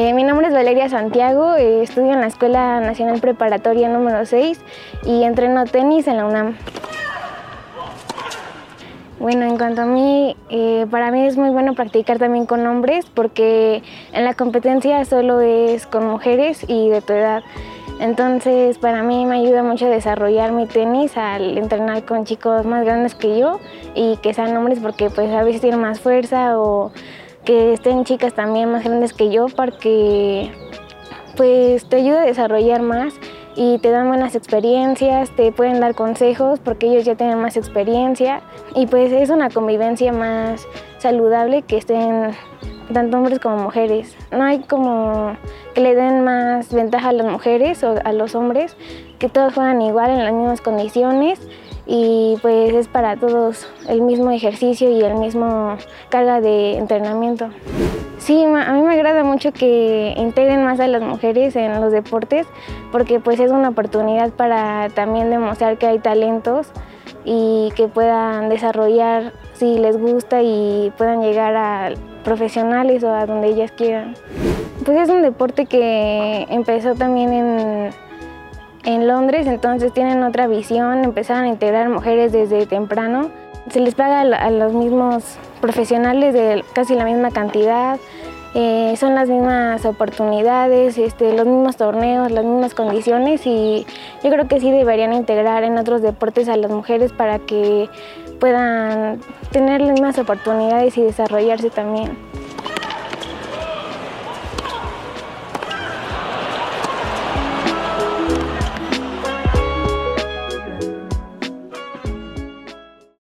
Eh, mi nombre es Valeria Santiago, eh, estudio en la Escuela Nacional Preparatoria número 6 y entreno tenis en la UNAM. Bueno, en cuanto a mí, eh, para mí es muy bueno practicar también con hombres porque en la competencia solo es con mujeres y de tu edad. Entonces, para mí me ayuda mucho a desarrollar mi tenis al entrenar con chicos más grandes que yo y que sean hombres porque pues a veces tienen más fuerza o que estén chicas también más grandes que yo porque pues te ayuda a desarrollar más y te dan buenas experiencias, te pueden dar consejos porque ellos ya tienen más experiencia. Y pues es una convivencia más saludable que estén tanto hombres como mujeres. No hay como que le den más ventaja a las mujeres o a los hombres, que todos juegan igual en las mismas condiciones y pues es para todos el mismo ejercicio y el mismo carga de entrenamiento. Sí, a mí me agrada mucho que integren más a las mujeres en los deportes porque pues es una oportunidad para también demostrar que hay talentos y que puedan desarrollar si les gusta y puedan llegar a profesionales o a donde ellas quieran. Pues es un deporte que empezó también en, en Londres, entonces tienen otra visión, empezaron a integrar mujeres desde temprano. Se les paga a los mismos profesionales de casi la misma cantidad, eh, son las mismas oportunidades, este, los mismos torneos, las mismas condiciones y yo creo que sí deberían integrar en otros deportes a las mujeres para que puedan tener las mismas oportunidades y desarrollarse también.